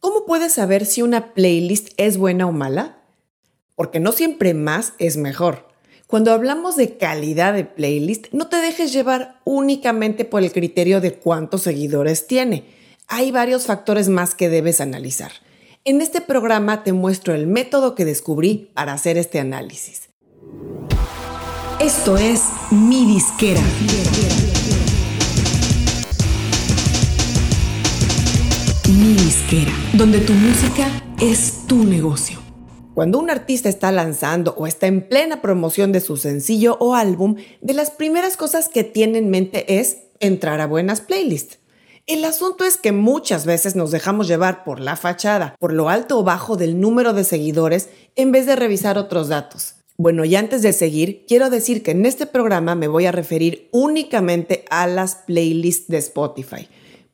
¿Cómo puedes saber si una playlist es buena o mala? Porque no siempre más es mejor. Cuando hablamos de calidad de playlist, no te dejes llevar únicamente por el criterio de cuántos seguidores tiene. Hay varios factores más que debes analizar. En este programa te muestro el método que descubrí para hacer este análisis. Esto es Mi Disquera. Mi Disquera, donde tu música es tu negocio. Cuando un artista está lanzando o está en plena promoción de su sencillo o álbum, de las primeras cosas que tiene en mente es entrar a buenas playlists. El asunto es que muchas veces nos dejamos llevar por la fachada, por lo alto o bajo del número de seguidores, en vez de revisar otros datos. Bueno, y antes de seguir, quiero decir que en este programa me voy a referir únicamente a las playlists de Spotify.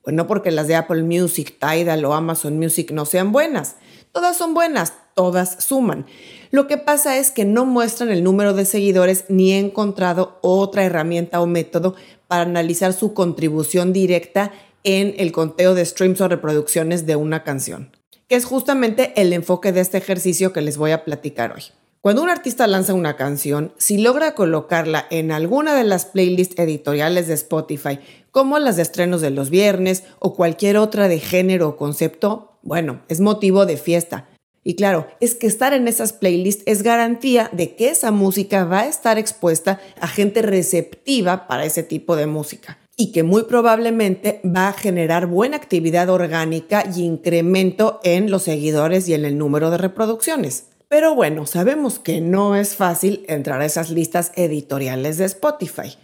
Pues no porque las de Apple Music, Tidal o Amazon Music no sean buenas. Todas son buenas, todas suman. Lo que pasa es que no muestran el número de seguidores ni he encontrado otra herramienta o método para analizar su contribución directa en el conteo de streams o reproducciones de una canción, que es justamente el enfoque de este ejercicio que les voy a platicar hoy. Cuando un artista lanza una canción, si logra colocarla en alguna de las playlists editoriales de Spotify, como las de estrenos de los viernes o cualquier otra de género o concepto, bueno, es motivo de fiesta. Y claro, es que estar en esas playlists es garantía de que esa música va a estar expuesta a gente receptiva para ese tipo de música y que muy probablemente va a generar buena actividad orgánica y incremento en los seguidores y en el número de reproducciones. Pero bueno, sabemos que no es fácil entrar a esas listas editoriales de Spotify.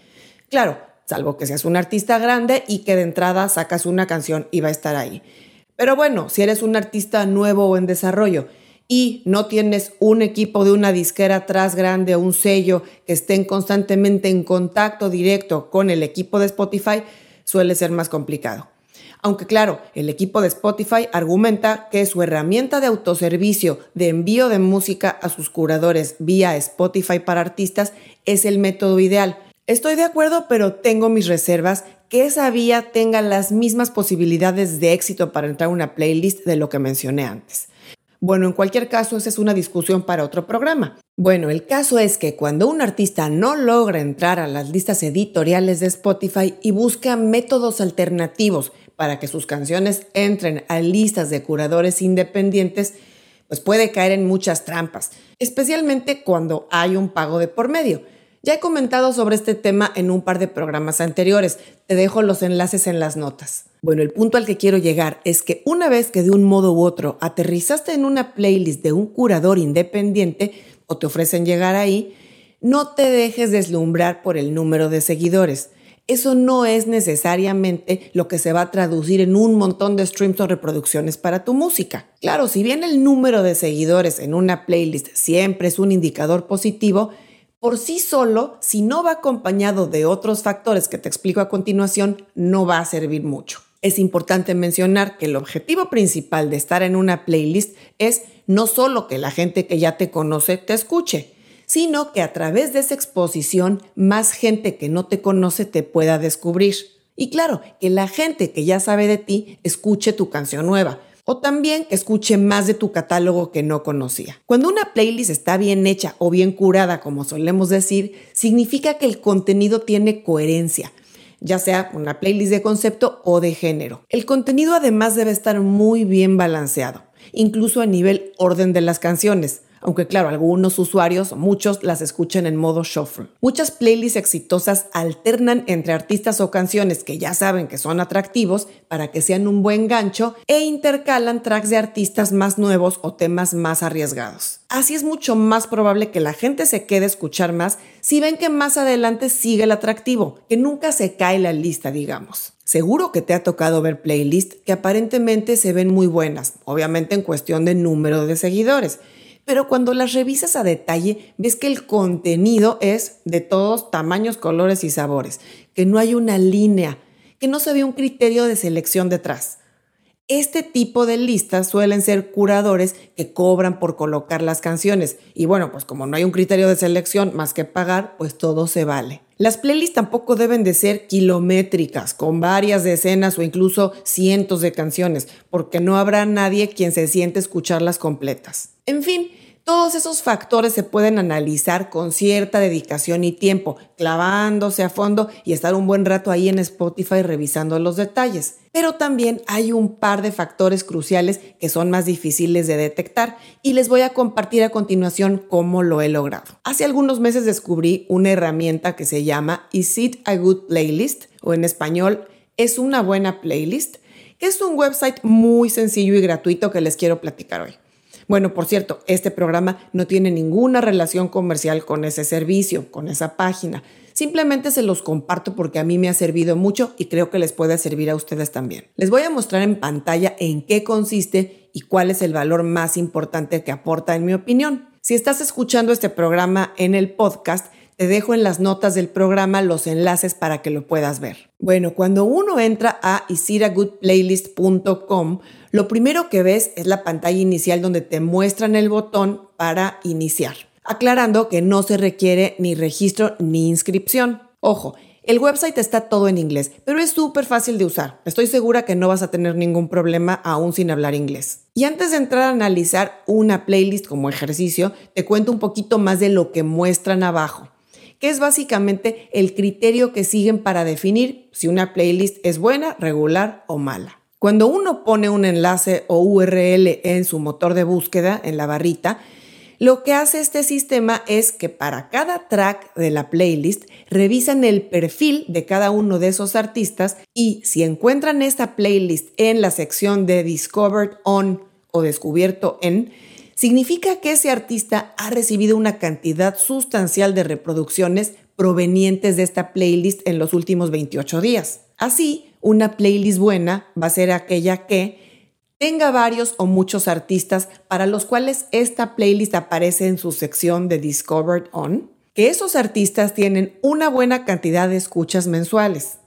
Claro, salvo que seas un artista grande y que de entrada sacas una canción y va a estar ahí. Pero bueno, si eres un artista nuevo o en desarrollo y no tienes un equipo de una disquera atrás grande o un sello que estén constantemente en contacto directo con el equipo de Spotify, suele ser más complicado. Aunque claro, el equipo de Spotify argumenta que su herramienta de autoservicio de envío de música a sus curadores vía Spotify para artistas es el método ideal. Estoy de acuerdo, pero tengo mis reservas que esa vía tenga las mismas posibilidades de éxito para entrar a una playlist de lo que mencioné antes. Bueno, en cualquier caso, esa es una discusión para otro programa. Bueno, el caso es que cuando un artista no logra entrar a las listas editoriales de Spotify y busca métodos alternativos para que sus canciones entren a listas de curadores independientes, pues puede caer en muchas trampas, especialmente cuando hay un pago de por medio. Ya he comentado sobre este tema en un par de programas anteriores, te dejo los enlaces en las notas. Bueno, el punto al que quiero llegar es que una vez que de un modo u otro aterrizaste en una playlist de un curador independiente o te ofrecen llegar ahí, no te dejes deslumbrar por el número de seguidores eso no es necesariamente lo que se va a traducir en un montón de streams o reproducciones para tu música. Claro, si bien el número de seguidores en una playlist siempre es un indicador positivo, por sí solo, si no va acompañado de otros factores que te explico a continuación, no va a servir mucho. Es importante mencionar que el objetivo principal de estar en una playlist es no solo que la gente que ya te conoce te escuche, sino que a través de esa exposición más gente que no te conoce te pueda descubrir. Y claro, que la gente que ya sabe de ti escuche tu canción nueva. O también que escuche más de tu catálogo que no conocía. Cuando una playlist está bien hecha o bien curada, como solemos decir, significa que el contenido tiene coherencia, ya sea una playlist de concepto o de género. El contenido además debe estar muy bien balanceado, incluso a nivel orden de las canciones aunque claro, algunos usuarios, muchos las escuchan en modo shuffle. Muchas playlists exitosas alternan entre artistas o canciones que ya saben que son atractivos para que sean un buen gancho e intercalan tracks de artistas más nuevos o temas más arriesgados. Así es mucho más probable que la gente se quede a escuchar más si ven que más adelante sigue el atractivo, que nunca se cae la lista, digamos. Seguro que te ha tocado ver playlists que aparentemente se ven muy buenas, obviamente en cuestión de número de seguidores, pero cuando las revisas a detalle, ves que el contenido es de todos tamaños, colores y sabores, que no hay una línea, que no se ve un criterio de selección detrás. Este tipo de listas suelen ser curadores que cobran por colocar las canciones. Y bueno, pues como no hay un criterio de selección más que pagar, pues todo se vale. Las playlists tampoco deben de ser kilométricas, con varias decenas o incluso cientos de canciones, porque no habrá nadie quien se siente escucharlas completas. En fin, todos esos factores se pueden analizar con cierta dedicación y tiempo, clavándose a fondo y estar un buen rato ahí en Spotify revisando los detalles. Pero también hay un par de factores cruciales que son más difíciles de detectar y les voy a compartir a continuación cómo lo he logrado. Hace algunos meses descubrí una herramienta que se llama Is It a Good Playlist? o en español, ¿es una buena playlist? que es un website muy sencillo y gratuito que les quiero platicar hoy. Bueno, por cierto, este programa no tiene ninguna relación comercial con ese servicio, con esa página. Simplemente se los comparto porque a mí me ha servido mucho y creo que les puede servir a ustedes también. Les voy a mostrar en pantalla en qué consiste y cuál es el valor más importante que aporta en mi opinión. Si estás escuchando este programa en el podcast, te dejo en las notas del programa los enlaces para que lo puedas ver. Bueno, cuando uno entra a isiragoodplaylist.com, lo primero que ves es la pantalla inicial donde te muestran el botón para iniciar, aclarando que no se requiere ni registro ni inscripción. Ojo, el website está todo en inglés, pero es súper fácil de usar. Estoy segura que no vas a tener ningún problema aún sin hablar inglés. Y antes de entrar a analizar una playlist como ejercicio, te cuento un poquito más de lo que muestran abajo que es básicamente el criterio que siguen para definir si una playlist es buena, regular o mala. Cuando uno pone un enlace o URL en su motor de búsqueda, en la barrita, lo que hace este sistema es que para cada track de la playlist revisan el perfil de cada uno de esos artistas y si encuentran esta playlist en la sección de Discovered On o Descubierto en, significa que ese artista ha recibido una cantidad sustancial de reproducciones provenientes de esta playlist en los últimos 28 días. Así, una playlist buena va a ser aquella que tenga varios o muchos artistas para los cuales esta playlist aparece en su sección de Discovered On, que esos artistas tienen una buena cantidad de escuchas mensuales.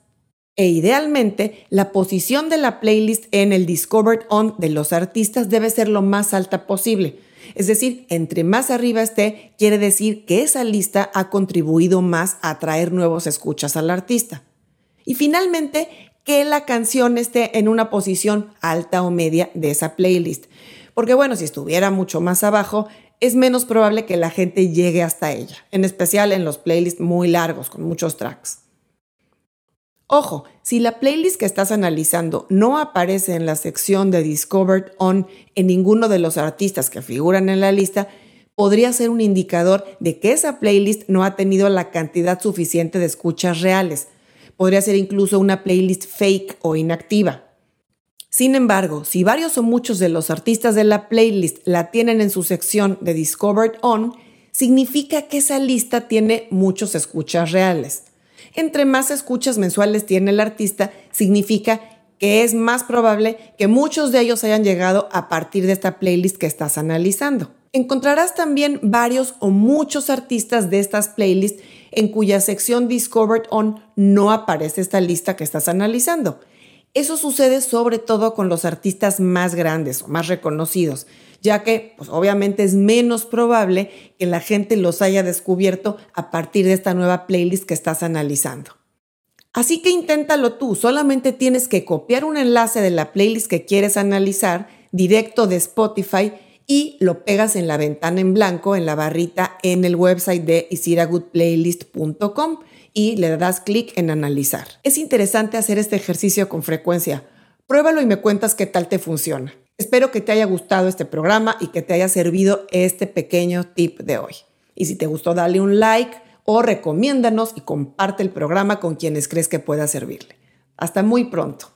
E idealmente, la posición de la playlist en el Discovered On de los artistas debe ser lo más alta posible, es decir, entre más arriba esté, quiere decir que esa lista ha contribuido más a atraer nuevos escuchas al artista. Y finalmente, que la canción esté en una posición alta o media de esa playlist. Porque bueno, si estuviera mucho más abajo, es menos probable que la gente llegue hasta ella, en especial en los playlists muy largos, con muchos tracks. Ojo, si la playlist que estás analizando no aparece en la sección de Discovered On en ninguno de los artistas que figuran en la lista, podría ser un indicador de que esa playlist no ha tenido la cantidad suficiente de escuchas reales. Podría ser incluso una playlist fake o inactiva. Sin embargo, si varios o muchos de los artistas de la playlist la tienen en su sección de Discovered On, significa que esa lista tiene muchos escuchas reales entre más escuchas mensuales tiene el artista, significa que es más probable que muchos de ellos hayan llegado a partir de esta playlist que estás analizando. Encontrarás también varios o muchos artistas de estas playlists en cuya sección Discovered On no aparece esta lista que estás analizando. Eso sucede sobre todo con los artistas más grandes o más reconocidos, ya que pues, obviamente es menos probable que la gente los haya descubierto a partir de esta nueva playlist que estás analizando. Así que inténtalo tú, solamente tienes que copiar un enlace de la playlist que quieres analizar directo de Spotify y lo pegas en la ventana en blanco, en la barrita en el website de isiragoodplaylist.com y le das clic en analizar. Es interesante hacer este ejercicio con frecuencia. Pruébalo y me cuentas qué tal te funciona. Espero que te haya gustado este programa y que te haya servido este pequeño tip de hoy. Y si te gustó, dale un like o recomiéndanos y comparte el programa con quienes crees que pueda servirle. Hasta muy pronto.